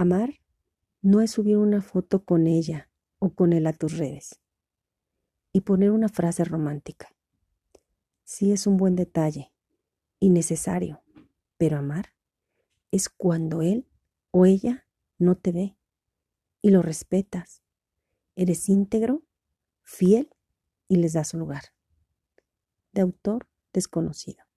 Amar no es subir una foto con ella o con él a tus redes y poner una frase romántica. Sí es un buen detalle y necesario, pero amar es cuando él o ella no te ve y lo respetas. Eres íntegro, fiel y les das su lugar. De autor desconocido.